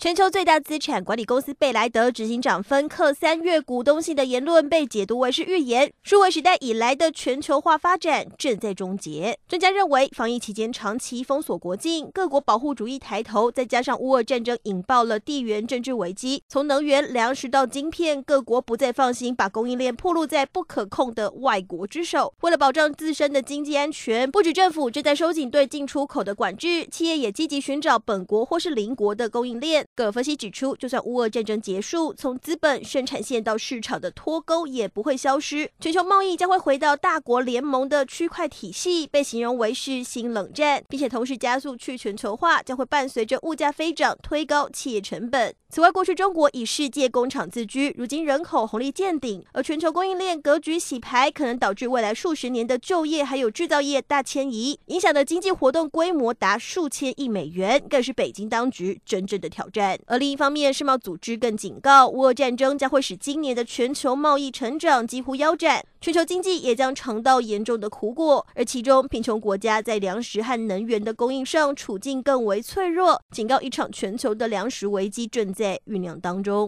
全球最大资产管理公司贝莱德执行长芬克三月股东信的言论被解读为是预言，数位时代以来的全球化发展正在终结。专家认为，防疫期间长期封锁国境，各国保护主义抬头，再加上乌俄战争引爆了地缘政治危机，从能源、粮食到晶片，各国不再放心把供应链暴露在不可控的外国之手。为了保障自身的经济安全，不止政府正在收紧对进出口的管制，企业也积极寻找本国或是邻国的供应链。葛分析指出，就算乌俄战争结束，从资本、生产线到市场的脱钩也不会消失，全球贸易将会回到大国联盟的区块体系，被形容为是新冷战，并且同时加速去全球化，将会伴随着物价飞涨，推高企业成本。此外，过去中国以世界工厂自居，如今人口红利见顶，而全球供应链格局洗牌，可能导致未来数十年的就业还有制造业大迁移，影响的经济活动规模达数千亿美元，更是北京当局真正的挑战。而另一方面，世贸组织更警告，乌俄战争将会使今年的全球贸易成长几乎腰斩，全球经济也将尝到严重的苦果。而其中，贫穷国家在粮食和能源的供应上处境更为脆弱，警告一场全球的粮食危机正在酝酿当中。